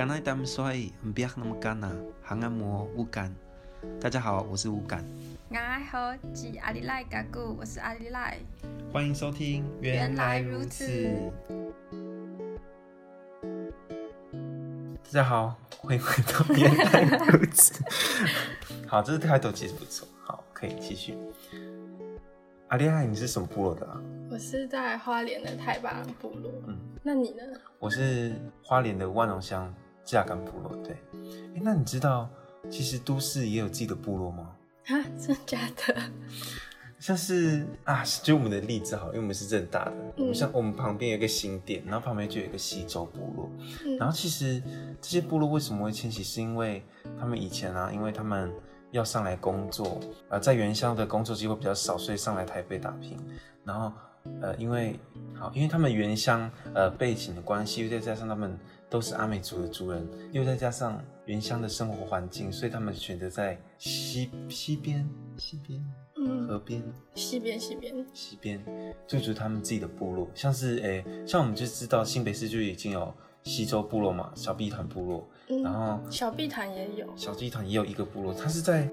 刚来他们说，不要那么干呐，还按摩无感。大家好，我是无感。我好，是阿里赖嘎古，我是阿里赖。欢迎收听，原来如此。大家好，欢迎回到原来如此。好，这是开头其实不错，好，可以继续。阿里赖，你是什么部落的啊？我是在花莲的太巴部落。嗯，那你呢？我是花莲的万荣乡架干部落。对，哎，那你知道其实都市也有自己的部落吗？啊，真的假的？像是啊，就我们的例子好，因为我们是正大的，我们、嗯、像我们旁边有一个新店，然后旁边就有一个西周部落。嗯、然后其实这些部落为什么会迁徙，是因为他们以前啊，因为他们。要上来工作，呃，在原乡的工作机会比较少，所以上来台北打拼。然后，呃，因为好，因为他们原乡呃背景的关系，又再加上他们都是阿美族的族人，又再加上原乡的生活环境，所以他们选择在西西边、西边、嗯、河边、西边、西边、西边，驻足他们自己的部落。像是诶、欸，像我们就知道新北市就已经有西周部落嘛，小碧潭部落。然后小碧潭也有，小碧潭也有一个部落，它是在，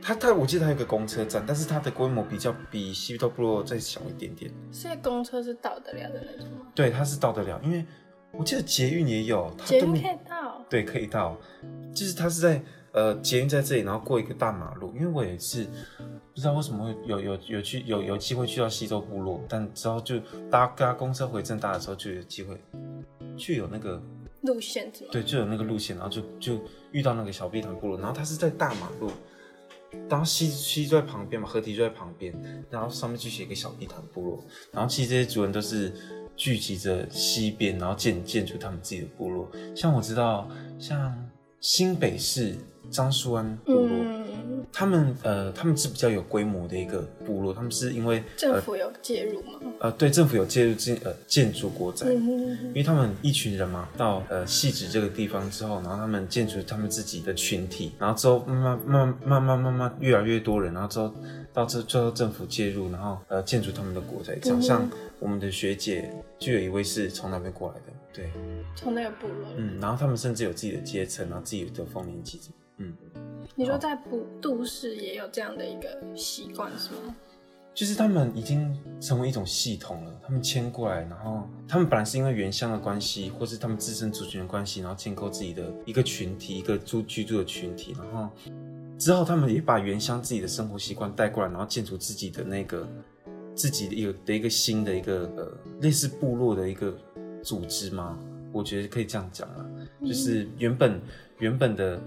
它它我记得它有个公车站，但是它的规模比较比西周部落再小一点点。现在公车是到得了的那种吗？对，它是到得了，因为我记得捷运也有，捷运可以到，对，可以到，就是它是在呃捷运在这里，然后过一个大马路。因为我也是不知道为什么会有有有去有有机会去到西周部落，但之后就搭搭公车回正大的时候就有机会去有那个。路线对，就有那个路线，然后就就遇到那个小碧潭部落，然后它是在大马路，然后西西就在旁边嘛，河堤就在旁边，然后上面就写一个小地坛部落，然后其实这些族人都是聚集着西边，然后建建筑他们自己的部落，像我知道，像新北市樟树湾部落。嗯他们呃，他们是比较有规模的一个部落，他们是因为政府有介入吗？呃，对，政府有介入建呃建筑国宅，嗯、哼哼因为他们一群人嘛，到呃汐止这个地方之后，然后他们建筑他们自己的群体，然后之后慢慢慢慢慢慢慢越来越多人，然后之后到这最后政府介入，然后呃建筑他们的国宅，这样、嗯、像我们的学姐就有一位是从那边过来的，对，从那个部落，嗯，然后他们甚至有自己的阶层，然后自己的丰年祭，嗯。你说在不都市也有这样的一个习惯是吗？就是他们已经成为一种系统了，他们迁过来，然后他们本来是因为原乡的关系，或是他们自身族群的关系，然后建构自己的一个群体，一个住居住的群体，然后之后他们也把原乡自己的生活习惯带过来，然后建筑自己的那个自己的一个的一个新的一个呃类似部落的一个组织吗，我觉得可以这样讲啊，就是原本原本的。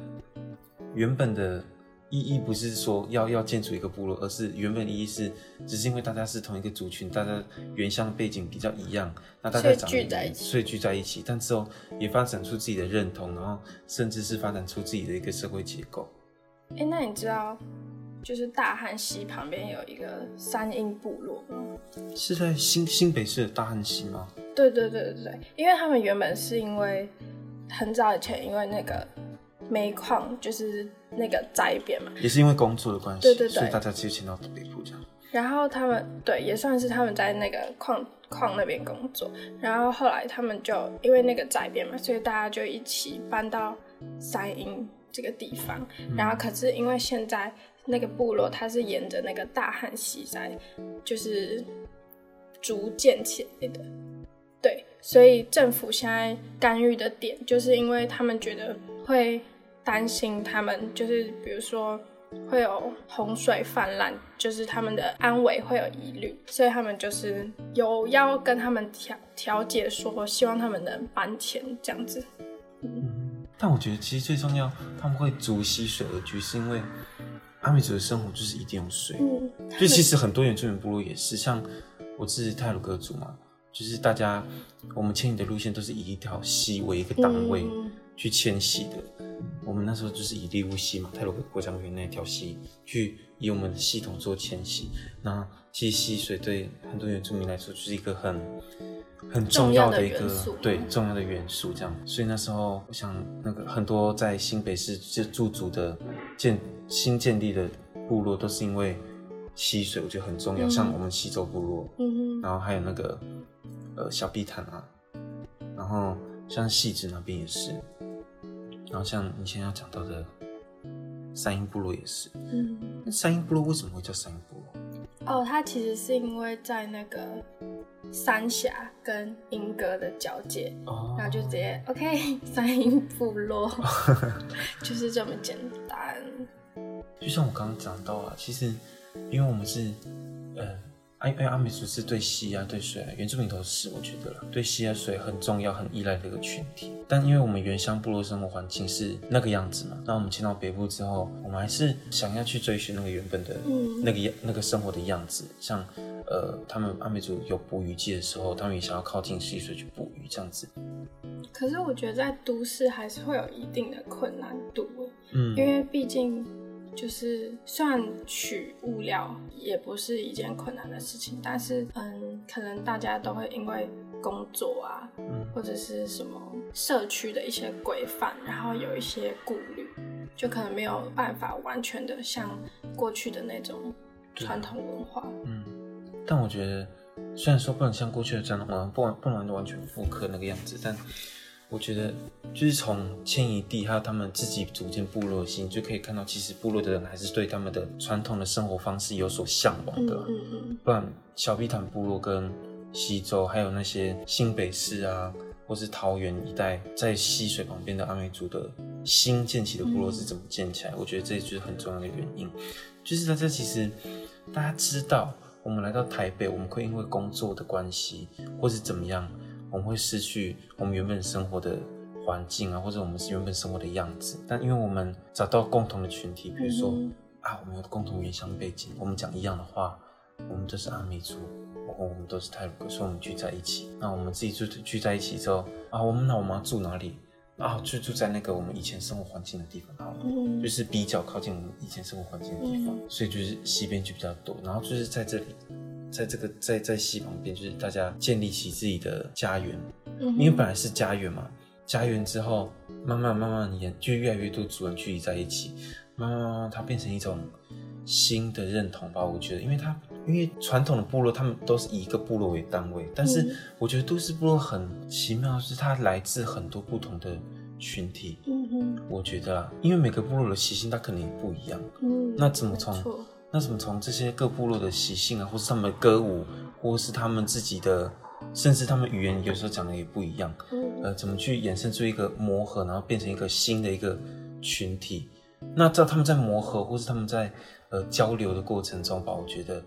原本的意义不是说要要建筑一个部落，而是原本意义是，只是因为大家是同一个族群，大家原乡背景比较一样，那大家长聚在一起，所以聚在一起，但之后也发展出自己的认同，然后甚至是发展出自己的一个社会结构。哎、欸，那你知道，就是大汉溪旁边有一个三英部落？是在新新北市的大汉溪吗？对对对对对，因为他们原本是因为很早以前，因为那个。煤矿就是那个灾变嘛，也是因为工作的关系，对对对，所以大家就迁到北部这样。然后他们对，也算是他们在那个矿矿那边工作。然后后来他们就因为那个灾变嘛，所以大家就一起搬到三莺这个地方。嗯、然后可是因为现在那个部落它是沿着那个大汉溪在就是逐渐起来的，对，所以政府现在干预的点就是因为他们觉得会。担心他们就是，比如说会有洪水泛滥，就是他们的安危会有疑虑，所以他们就是有要跟他们调调解，说希望他们能搬迁这样子。嗯，但我觉得其实最重要，他们会逐溪水而居，是因为阿美族的生活就是一定有水。嗯，就其实很多原住民部落也是，像我是泰鲁阁族嘛，就是大家我们迁移的路线都是以一条溪为一个单位去迁徙的。我们那时候就是以利乌溪嘛，泰罗格国家公园那条溪，去以我们的系统做迁徙。那其实溪水对很多原住民来说就是一个很很重要的一个对重要的元素，这样。所以那时候我想，那个很多在新北市就驻足的建新建立的部落，都是因为溪水，我觉得很重要。嗯、像我们西周部落，嗯哼，然后还有那个呃小碧潭啊，然后像戏子那边也是。然后像你现在要讲到的山阴部落也是。嗯，那山阴部落为什么会叫山阴部落？哦，它其实是因为在那个三峡跟莺歌的交界，哦，然后就直接 OK 山阴部落，就是这么简单。就像我刚刚讲到啊，其实因为我们是呃。因为阿美族是对溪啊、对水啊，原住民都是，我觉得啦，对溪啊、水很重要、很依赖的一个群体。但因为我们原乡部落生活环境是那个样子嘛，那我们迁到北部之后，我们还是想要去追寻那个原本的那个样、那个生活的样子。像呃，他们阿美族有捕鱼季的时候，他们也想要靠近溪水去捕鱼这样子。可是我觉得在都市还是会有一定的困难度，嗯，因为毕竟。就是算取物料也不是一件困难的事情，但是嗯，可能大家都会因为工作啊，嗯，或者是什么社区的一些规范，然后有一些顾虑，就可能没有办法完全的像过去的那种传统文化。嗯，但我觉得虽然说不能像过去的传统文化，不不能完全复刻那个样子，但。我觉得就是从迁移地还有他们自己组建部落的心，就可以看到，其实部落的人还是对他们的传统的生活方式有所向往的。嗯嗯。不然，小碧潭部落跟西州，还有那些新北市啊，或是桃园一带在溪水旁边的阿美族的新建起的部落是怎么建起来？我觉得这就是很重要的原因。就是在这其实大家知道，我们来到台北，我们会因为工作的关系，或是怎么样。我们会失去我们原本生活的环境啊，或者我们是原本生活的样子。但因为我们找到共同的群体，比如说、嗯、啊，我们有共同原乡背景，我们讲一样的话，我们都是阿美族，我们都是泰鲁阁，所以我们聚在一起。那我们自己住聚在一起之后啊，我们那我们要住哪里啊？就住在那个我们以前生活环境的地方好了，嗯、就是比较靠近我们以前生活环境的地方，嗯、所以就是西边就比较多。然后就是在这里。在这个在在溪旁边，就是大家建立起自己的家园，嗯、因为本来是家园嘛，家园之后慢慢慢慢演，就越来越多族人聚集在一起，慢慢慢慢它变成一种新的认同吧。我觉得，因为它因为传统的部落，他们都是以一个部落为单位，但是我觉得都市部落很奇妙，是它来自很多不同的群体。嗯哼，我觉得啊，因为每个部落的习性，它可能也不一样。嗯，那怎么从？那怎么从这些各部落的习性啊，或是他们的歌舞，或是他们自己的，甚至他们语言有时候讲的也不一样，呃，怎么去衍生出一个磨合，然后变成一个新的一个群体？那在他们在磨合，或是他们在呃交流的过程中吧，我觉得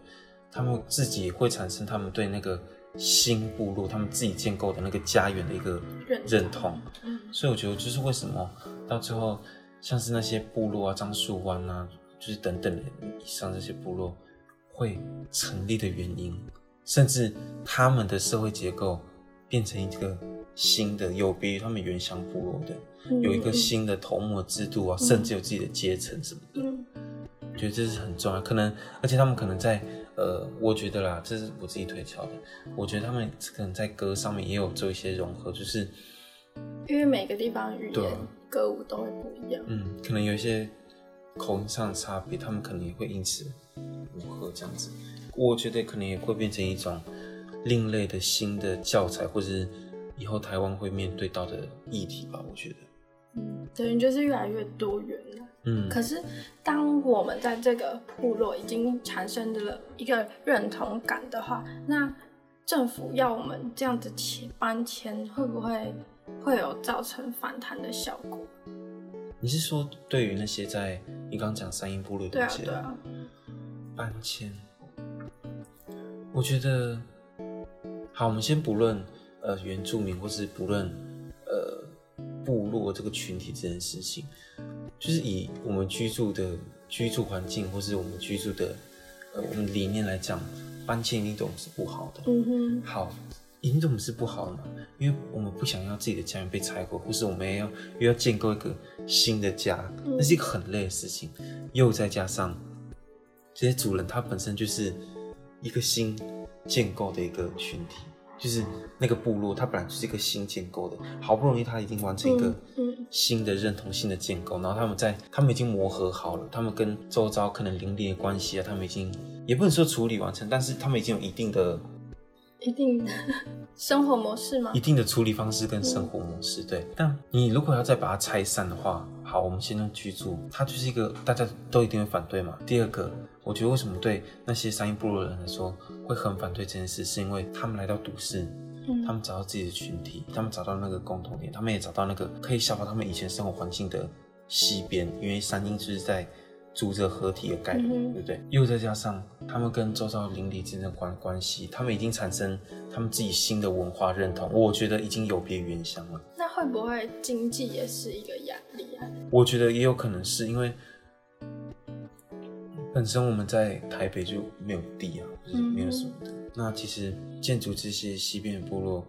他们自己会产生他们对那个新部落，他们自己建构的那个家园的一个认同。所以我觉得就是为什么到最后，像是那些部落啊，樟树湾啊。就是等等的以上这些部落会成立的原因，甚至他们的社会结构变成一个新的，有别于他们原乡部落的，嗯、有一个新的头目制度啊，嗯、甚至有自己的阶层什么的。觉得这是很重要。可能，而且他们可能在呃，我觉得啦，这是我自己推敲的。我觉得他们可能在歌上面也有做一些融合，就是因为每个地方语言、歌舞都会不一样。嗯，可能有一些。口音上的差别，他们可能也会因此如何这样子。我觉得可能也会变成一种另类的新的教材，或者是以后台湾会面对到的议题吧。我觉得，嗯，等于就是越来越多元了。嗯，可是当我们在这个部落已经产生了一个认同感的话，那政府要我们这样子迁搬迁，会不会会有造成反弹的效果？你是说，对于那些在你刚刚讲山阴部落的那些搬迁，我觉得好，我们先不论呃原住民或是不论呃部落这个群体这件事情，就是以我们居住的居住环境或是我们居住的呃我们理念来讲，搬迁一定都是不好的。嗯哼，好。因为我们是不好的嘛，因为我们不想要自己的家园被拆毁，或是我们也要又要建构一个新的家，那是一个很累的事情。又再加上这些主人他本身就是一个新建构的一个群体，就是那个部落，它本来就是一个新建构的，好不容易他已经完成一个新的认同、新的建构，然后他们在他们已经磨合好了，他们跟周遭可能邻里的关系啊，他们已经也不能说处理完成，但是他们已经有一定的。一定的生活模式吗？一定的处理方式跟生活模式，嗯、对。但你如果要再把它拆散的话，好，我们先用居住，它就是一个大家都一定会反对嘛。第二个，我觉得为什么对那些山阴部落的人来说会很反对这件事，是因为他们来到都市，嗯、他们找到自己的群体，他们找到那个共同点，他们也找到那个可以消化他们以前生活环境的西边，因为山阴就是在。住这合体的概念，嗯、对不对？又再加上他们跟周遭邻里之间的关关系，他们已经产生他们自己新的文化认同。我觉得已经有别原乡了。那会不会经济也是一个压力啊？我觉得也有可能是因为本身我们在台北就没有地啊，就是没有什么的。嗯、那其实建筑这些西边的部落，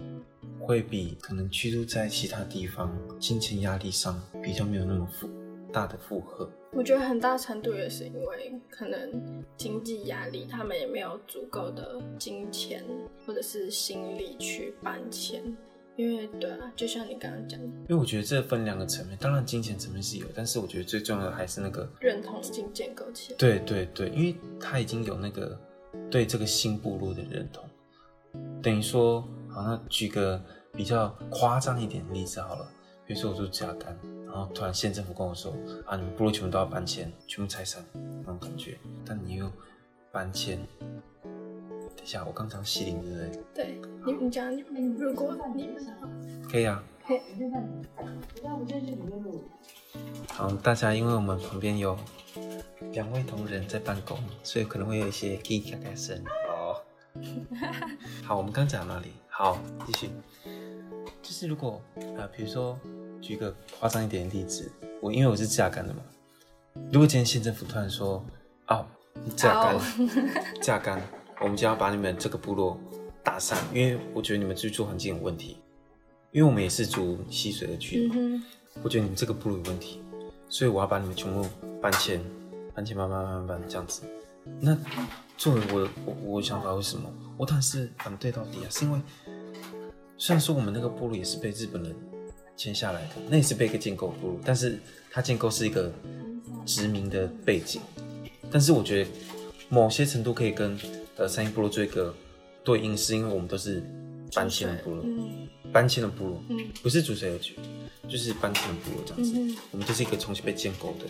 会比可能居住在其他地方，金钱压力上比较没有那么负大的负荷。我觉得很大程度也是因为可能经济压力，他们也没有足够的金钱或者是心力去搬迁。因为对啊，就像你刚刚讲的，因为我觉得这分两个层面，当然金钱层面是有，但是我觉得最重要的还是那个认同已经建构起来。对对对，因为他已经有那个对这个新部落的认同，等于说，好，那举个比较夸张一点的例子好了，比如说我住甲干。然后突然县政府跟我说：“啊，你们部落全部都要搬迁，全部拆散，那种感觉。”但你又搬迁，等一下，我刚讲西林对不对？对，你你讲你们如果你们可以啊。可以。好，大家，因为我们旁边有两位同仁在办公，所以可能会有一些叽叽嘎嘎声哦。好，我们刚讲到哪里？好，继续。就是如果啊，比如说。举个夸张一点的例子，我因为我是甲干的嘛，如果今天县政府突然说，哦，甲干，甲干，我们就要把你们这个部落打散，因为我觉得你们居住环境有问题，因为我们也是住溪水的区，嗯、我觉得你们这个部落有问题，所以我要把你们全部搬迁，搬迁，搬搬搬搬这样子。那作为我我我想法为什么？我当然是反对到底啊，是因为虽然说我们那个部落也是被日本人。迁下来的。那也是被一个建构部落，但是它建构是一个殖民的背景，但是我觉得某些程度可以跟呃三一部落做一个对应，是因为我们都是搬迁的部落，嗯、搬迁的部落，嗯、不是主水而局，就是搬迁的部落这样子，嗯、我们就是一个重新被建构的。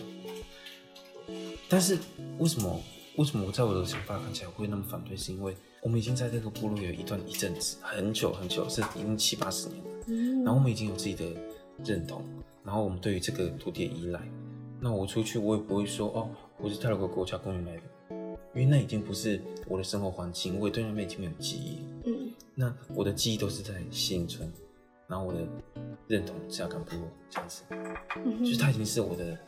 但是为什么为什么我在我的想法看起来会那么反对？是因为我们已经在这个部落有一段一阵子很久很久，是已经七八十年了。然后我们已经有自己的认同，然后我们对于这个土地的依赖，那我出去我也不会说哦，我是泰鲁阁国家公园来的，因为那已经不是我的生活环境，我也对那边已经没有记忆。嗯，那我的记忆都是在西营村，然后我的认同是要干部落这样子，嗯、就是它已经是我的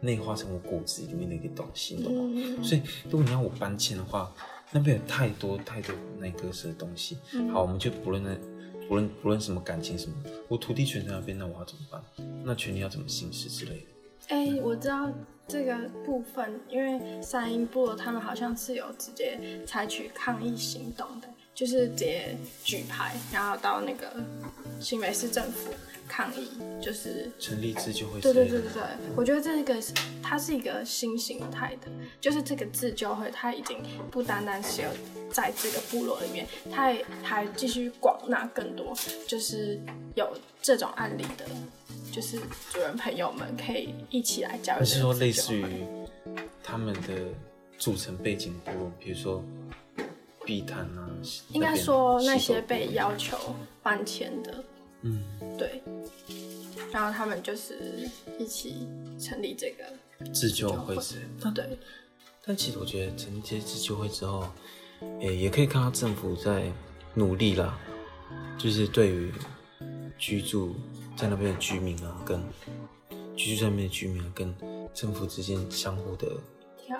内化成我骨子里面的一个东西，懂吗？嗯、所以如果你要我搬迁的话，那边有太多太多那个是的东西。嗯、好，我们就不论那。不论不论什么感情什么，我土地权在那边，那我要怎么办？那权利要怎么行使之类的？哎、欸，我知道这个部分，因为三英部落他们好像是有直接采取抗议行动的，就是直接举牌，然后到那个新北市政府。抗议就是成立自救会，对对对对对，我觉得这个是它是一个新形态的，就是这个自救会，它已经不单单是有在这个部落里面，它还还继续广纳更多，就是有这种案例的，就是主人朋友们可以一起来加入。是说类似于他们的组成背景部落，比如说碧潭啊，应该说那些被要求搬迁的。嗯，对，然后他们就是一起成立这个自救会之类的。对，但其实我觉得成立这些自救会之后，也也可以看到政府在努力啦，就是对于居住在那边的居民啊，跟居住在那边的居民啊，跟政府之间相互的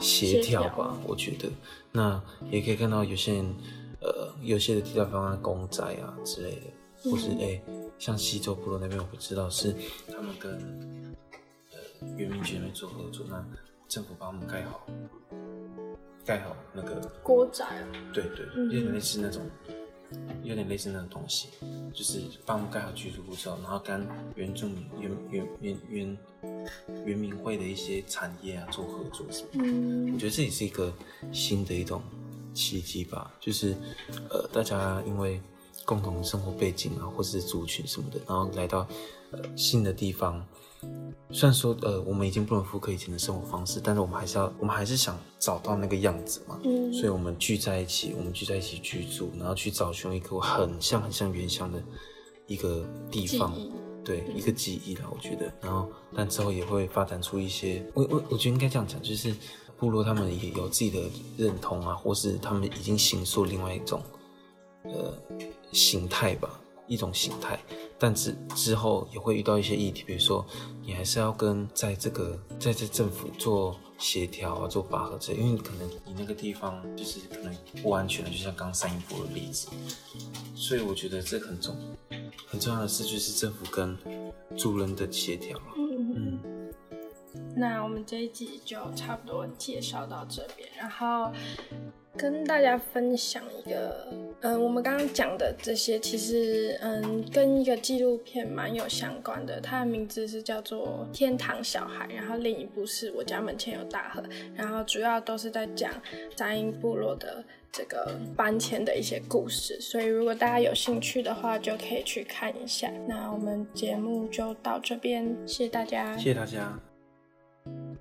协调吧。我觉得，那也可以看到有些人，呃，有些的替代方案公仔啊之类的，或是哎。嗯像西周部落那边，我不知道是他们跟呃原民局那边做合作，那政府帮我们盖好，盖好那个国宅啊，对对，有点类似那种，有点类似那种东西，就是帮我们盖好居住户之后，然后跟原住民原原原原原民会的一些产业啊做合作什么，嗯，我觉得这也是一个新的一种契机吧，就是呃，大家因为共同生活背景啊，或是族群什么的，然后来到呃新的地方。虽然说呃，我们已经不能复刻以前的生活方式，但是我们还是要，我们还是想找到那个样子嘛。嗯。所以我们聚在一起，我们聚在一起居住，然后去找寻一个很像很像原乡的一个地方，对，一个记忆啦，我觉得。然后，但之后也会发展出一些，我我我觉得应该这样讲，就是。部落他们也有自己的认同啊，或是他们已经形塑另外一种呃形态吧，一种形态。但之之后也会遇到一些议题，比如说你还是要跟在这个在这政府做协调啊，做拔河这，因为可能你那个地方就是可能不安全的，就像刚三一波的例子。所以我觉得这很重很重要的事就是政府跟主人的协调。嗯。那我们这一集就差不多介绍到这边，然后跟大家分享一个，嗯，我们刚刚讲的这些，其实嗯，跟一个纪录片蛮有相关的，它的名字是叫做《天堂小孩》，然后另一部是我家门前有大河，然后主要都是在讲杂音部落的这个搬迁的一些故事，所以如果大家有兴趣的话，就可以去看一下。那我们节目就到这边，谢谢大家，谢谢大家。嗯